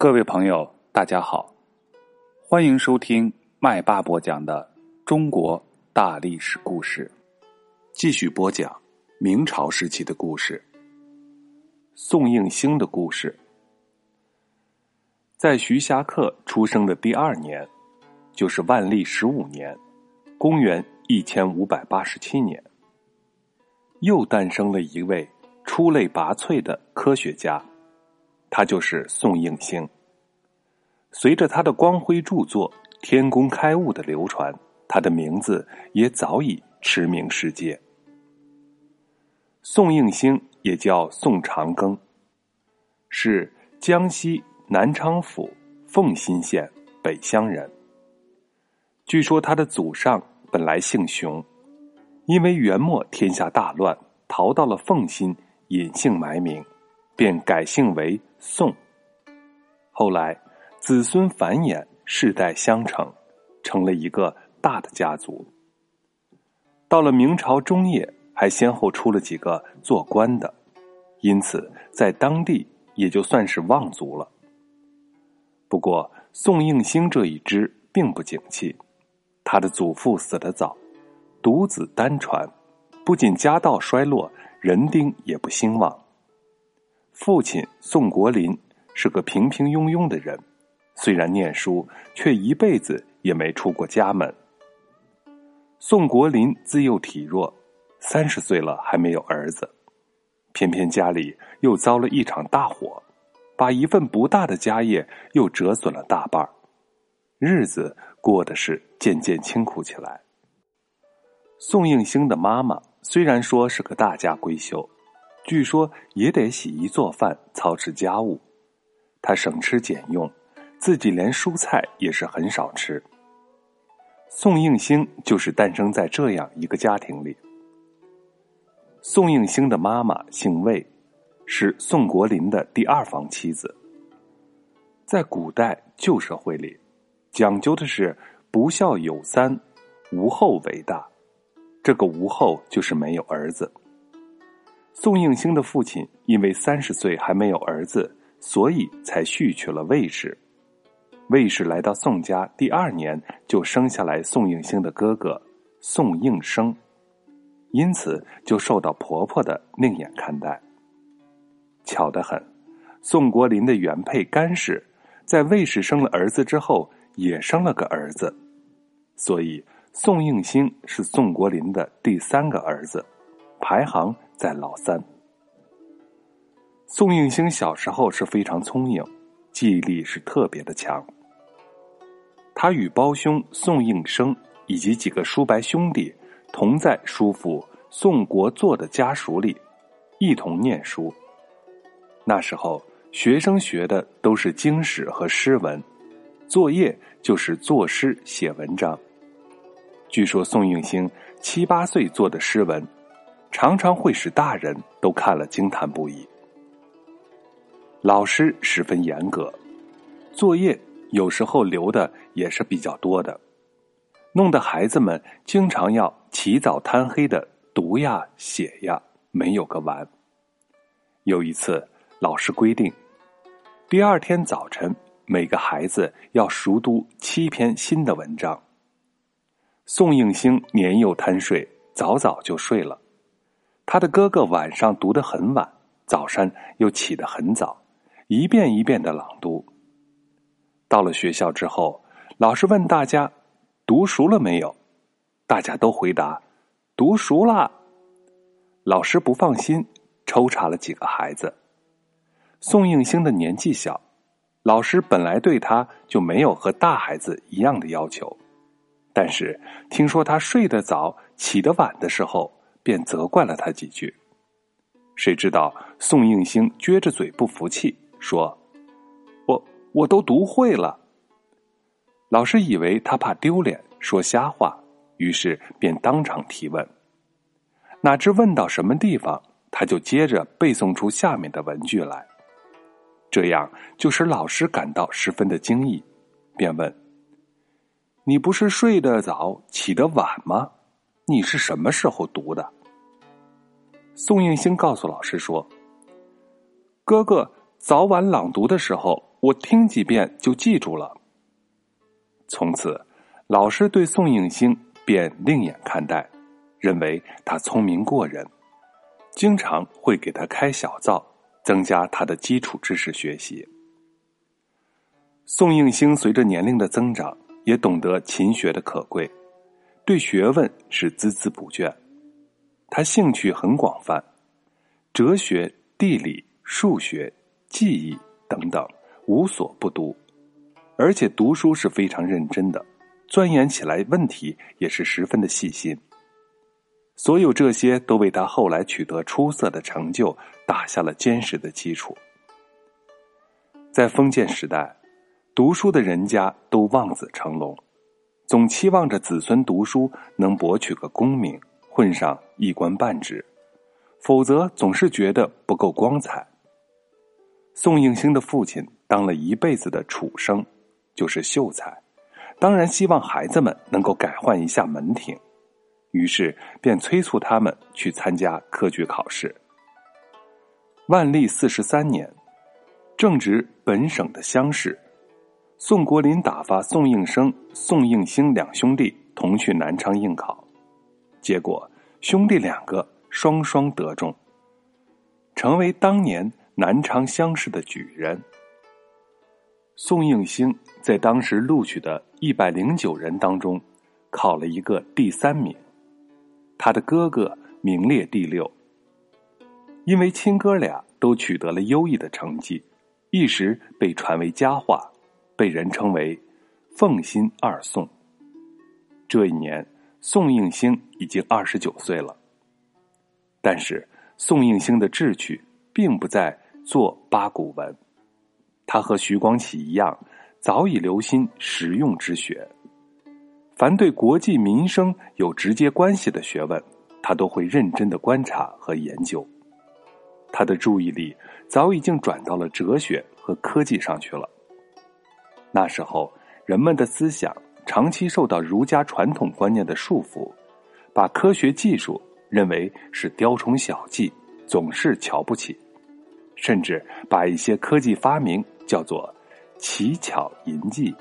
各位朋友，大家好，欢迎收听麦霸播讲的中国大历史故事。继续播讲明朝时期的故事。宋应星的故事，在徐霞客出生的第二年，就是万历十五年，公元一千五百八十七年，又诞生了一位出类拔萃的科学家。他就是宋应星。随着他的光辉著作《天工开物》的流传，他的名字也早已驰名世界。宋应星也叫宋长庚，是江西南昌府奉新县北乡人。据说他的祖上本来姓熊，因为元末天下大乱，逃到了奉新，隐姓埋名，便改姓为。宋，后来子孙繁衍，世代相承，成了一个大的家族。到了明朝中叶，还先后出了几个做官的，因此在当地也就算是望族了。不过宋应星这一支并不景气，他的祖父死得早，独子单传，不仅家道衰落，人丁也不兴旺。父亲宋国林是个平平庸庸的人，虽然念书，却一辈子也没出过家门。宋国林自幼体弱，三十岁了还没有儿子，偏偏家里又遭了一场大火，把一份不大的家业又折损了大半日子过得是渐渐清苦起来。宋应星的妈妈虽然说是个大家闺秀。据说也得洗衣做饭、操持家务，他省吃俭用，自己连蔬菜也是很少吃。宋应星就是诞生在这样一个家庭里。宋应星的妈妈姓魏，是宋国林的第二房妻子。在古代旧社会里，讲究的是不孝有三，无后为大。这个无后就是没有儿子。宋应星的父亲因为三十岁还没有儿子，所以才续娶了魏氏。魏氏来到宋家第二年，就生下来宋应星的哥哥宋应生，因此就受到婆婆的另眼看待。巧得很，宋国林的原配甘氏，在魏氏生了儿子之后，也生了个儿子，所以宋应星是宋国林的第三个儿子，排行。在老三，宋应星小时候是非常聪颖，记忆力是特别的强。他与胞兄宋应生以及几个叔伯兄弟同在叔父宋国作的家属里，一同念书。那时候学生学的都是经史和诗文，作业就是作诗写文章。据说宋应星七八岁做的诗文。常常会使大人都看了惊叹不已。老师十分严格，作业有时候留的也是比较多的，弄得孩子们经常要起早贪黑的读呀写呀，没有个完。有一次，老师规定，第二天早晨每个孩子要熟读七篇新的文章。宋应星年幼贪睡，早早就睡了。他的哥哥晚上读得很晚，早上又起得很早，一遍一遍的朗读。到了学校之后，老师问大家：“读熟了没有？”大家都回答：“读熟了。”老师不放心，抽查了几个孩子。宋应星的年纪小，老师本来对他就没有和大孩子一样的要求，但是听说他睡得早、起得晚的时候。便责怪了他几句，谁知道宋应星撅着嘴不服气，说：“我我都读会了。”老师以为他怕丢脸，说瞎话，于是便当场提问。哪知问到什么地方，他就接着背诵出下面的文句来，这样就使老师感到十分的惊异，便问：“你不是睡得早，起得晚吗？你是什么时候读的？”宋应星告诉老师说：“哥哥早晚朗读的时候，我听几遍就记住了。从此，老师对宋应星便另眼看待，认为他聪明过人，经常会给他开小灶，增加他的基础知识学习。宋应星随着年龄的增长，也懂得勤学的可贵，对学问是孜孜不倦。他兴趣很广泛，哲学、地理、数学、记忆等等无所不读。而且读书是非常认真的，钻研起来问题也是十分的细心。所有这些都为他后来取得出色的成就打下了坚实的基础。在封建时代，读书的人家都望子成龙，总期望着子孙读书能博取个功名，混上一官半职，否则总是觉得不够光彩。宋应星的父亲当了一辈子的楚生。就是秀才，当然希望孩子们能够改换一下门庭，于是便催促他们去参加科举考试。万历四十三年，正值本省的乡试，宋国林打发宋应生、宋应星两兄弟同去南昌应考，结果兄弟两个双双得中，成为当年南昌乡试的举人。宋应星在当时录取的一百零九人当中，考了一个第三名，他的哥哥名列第六。因为亲哥俩都取得了优异的成绩，一时被传为佳话，被人称为“凤新二宋”。这一年，宋应星已经二十九岁了，但是宋应星的志趣并不在做八股文。他和徐光启一样，早已留心实用之学。凡对国计民生有直接关系的学问，他都会认真的观察和研究。他的注意力早已经转到了哲学和科技上去了。那时候，人们的思想长期受到儒家传统观念的束缚，把科学技术认为是雕虫小技，总是瞧不起，甚至把一些科技发明。叫做奇巧淫技，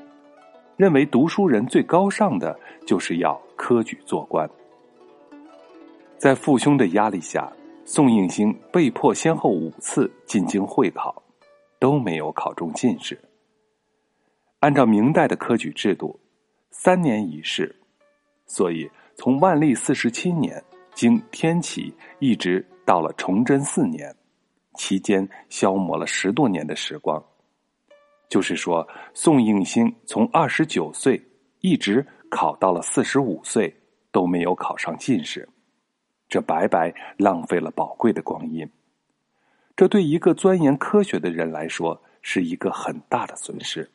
认为读书人最高尚的就是要科举做官。在父兄的压力下，宋应星被迫先后五次进京会考，都没有考中进士。按照明代的科举制度，三年一试，所以从万历四十七年经天启，一直到了崇祯四年，期间消磨了十多年的时光。就是说，宋应星从二十九岁一直考到了四十五岁，都没有考上进士，这白白浪费了宝贵的光阴。这对一个钻研科学的人来说，是一个很大的损失。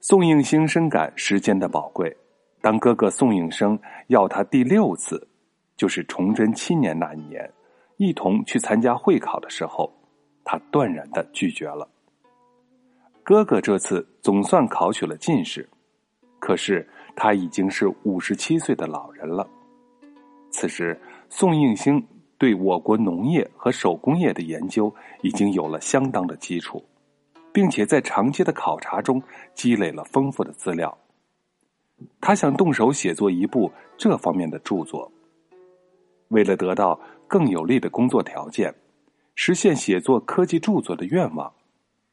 宋应星深感时间的宝贵，当哥哥宋应生要他第六次，就是崇祯七年那一年，一同去参加会考的时候，他断然的拒绝了。哥哥这次总算考取了进士，可是他已经是五十七岁的老人了。此时，宋应星对我国农业和手工业的研究已经有了相当的基础，并且在长期的考察中积累了丰富的资料。他想动手写作一部这方面的著作。为了得到更有利的工作条件，实现写作科技著作的愿望。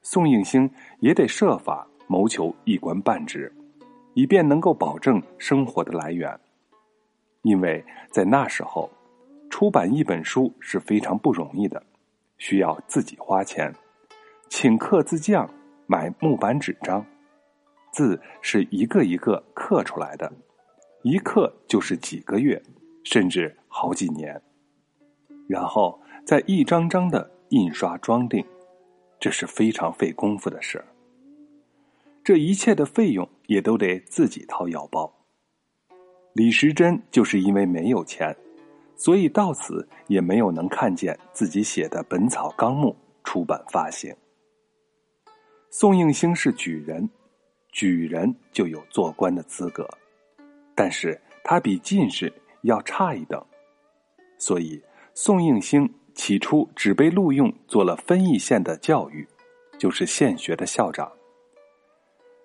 宋应星也得设法谋求一官半职，以便能够保证生活的来源。因为在那时候，出版一本书是非常不容易的，需要自己花钱，请刻字匠买木板纸张，字是一个一个刻出来的，一刻就是几个月，甚至好几年，然后再一张张的印刷装订。这是非常费功夫的事儿，这一切的费用也都得自己掏腰包。李时珍就是因为没有钱，所以到此也没有能看见自己写的《本草纲目》出版发行。宋应星是举人，举人就有做官的资格，但是他比进士要差一等，所以宋应星起初只被录用做了分邑县的教育，就是县学的校长。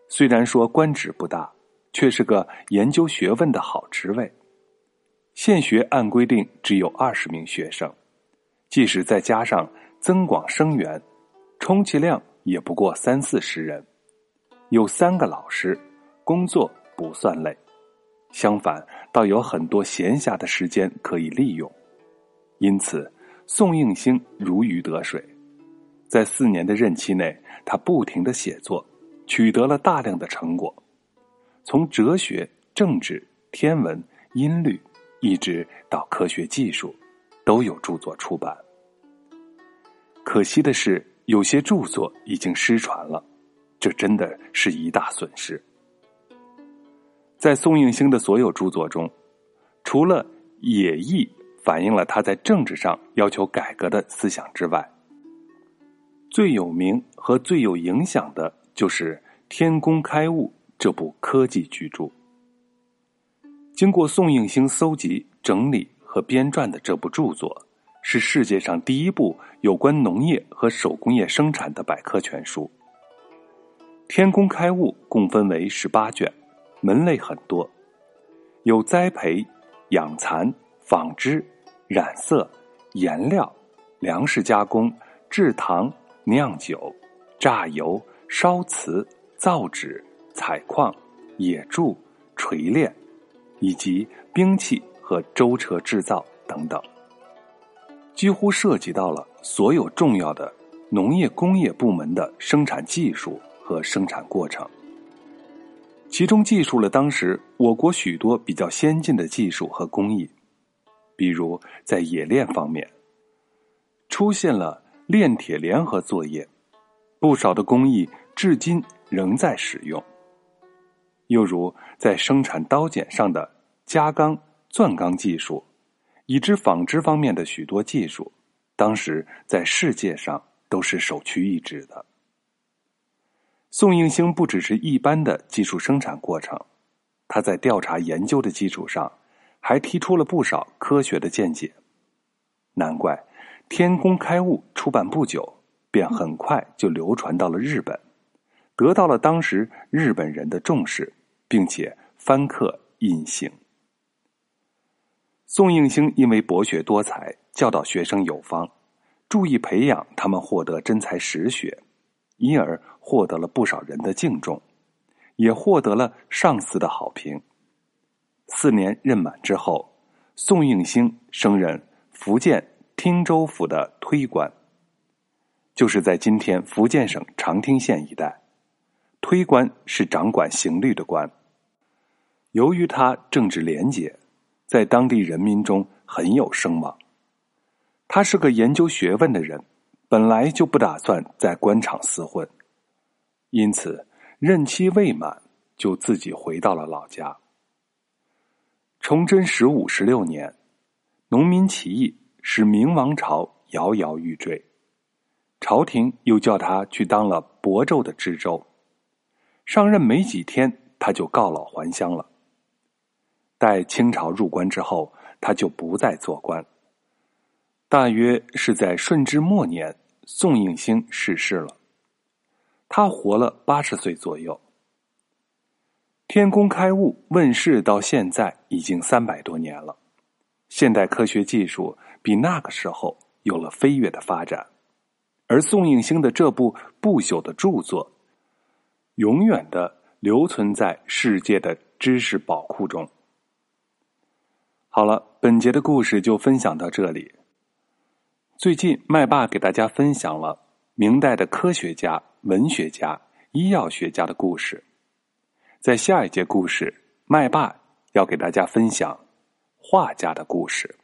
虽然说官职不大，却是个研究学问的好职位。县学按规定只有二十名学生，即使再加上增广生源，充其量也不过三四十人。有三个老师，工作不算累，相反，倒有很多闲暇的时间可以利用。因此，宋应星如鱼得水。在四年的任期内，他不停的写作，取得了大量的成果，从哲学、政治、天文、音律。一直到科学技术，都有著作出版。可惜的是，有些著作已经失传了，这真的是一大损失。在宋应星的所有著作中，除了《野意》反映了他在政治上要求改革的思想之外，最有名和最有影响的就是《天工开物》这部科技巨著。经过宋应星搜集、整理和编撰的这部著作，是世界上第一部有关农业和手工业生产的百科全书。《天工开物》共分为十八卷，门类很多，有栽培、养蚕、纺织、染色、颜料、粮食加工、制糖、酿酒、榨油、烧瓷、造纸、采矿、冶铸、锤炼。以及兵器和舟车制造等等，几乎涉及到了所有重要的农业工业部门的生产技术和生产过程。其中记述了当时我国许多比较先进的技术和工艺，比如在冶炼方面，出现了炼铁联合作业，不少的工艺至今仍在使用。又如在生产刀剪上的加钢、钻钢技术，以知纺织方面的许多技术，当时在世界上都是首屈一指的。宋应星不只是一般的技术生产过程，他在调查研究的基础上，还提出了不少科学的见解。难怪《天工开物》出版不久，便很快就流传到了日本，得到了当时日本人的重视。并且翻刻印行。宋应星因为博学多才，教导学生有方，注意培养他们获得真才实学，因而获得了不少人的敬重，也获得了上司的好评。四年任满之后，宋应星升任福建汀州府的推官，就是在今天福建省长汀县一带，推官是掌管刑律的官。由于他政治廉洁，在当地人民中很有声望。他是个研究学问的人，本来就不打算在官场厮混，因此任期未满就自己回到了老家。崇祯十五、十六年，农民起义使明王朝摇摇欲坠，朝廷又叫他去当了亳州的知州。上任没几天，他就告老还乡了。待清朝入关之后，他就不再做官。大约是在顺治末年，宋应星逝世了。他活了八十岁左右。天工开物问世到现在已经三百多年了，现代科学技术比那个时候有了飞跃的发展，而宋应星的这部不朽的著作，永远的留存在世界的知识宝库中。好了，本节的故事就分享到这里。最近，麦霸给大家分享了明代的科学家、文学家、医药学家的故事。在下一节故事，麦霸要给大家分享画家的故事。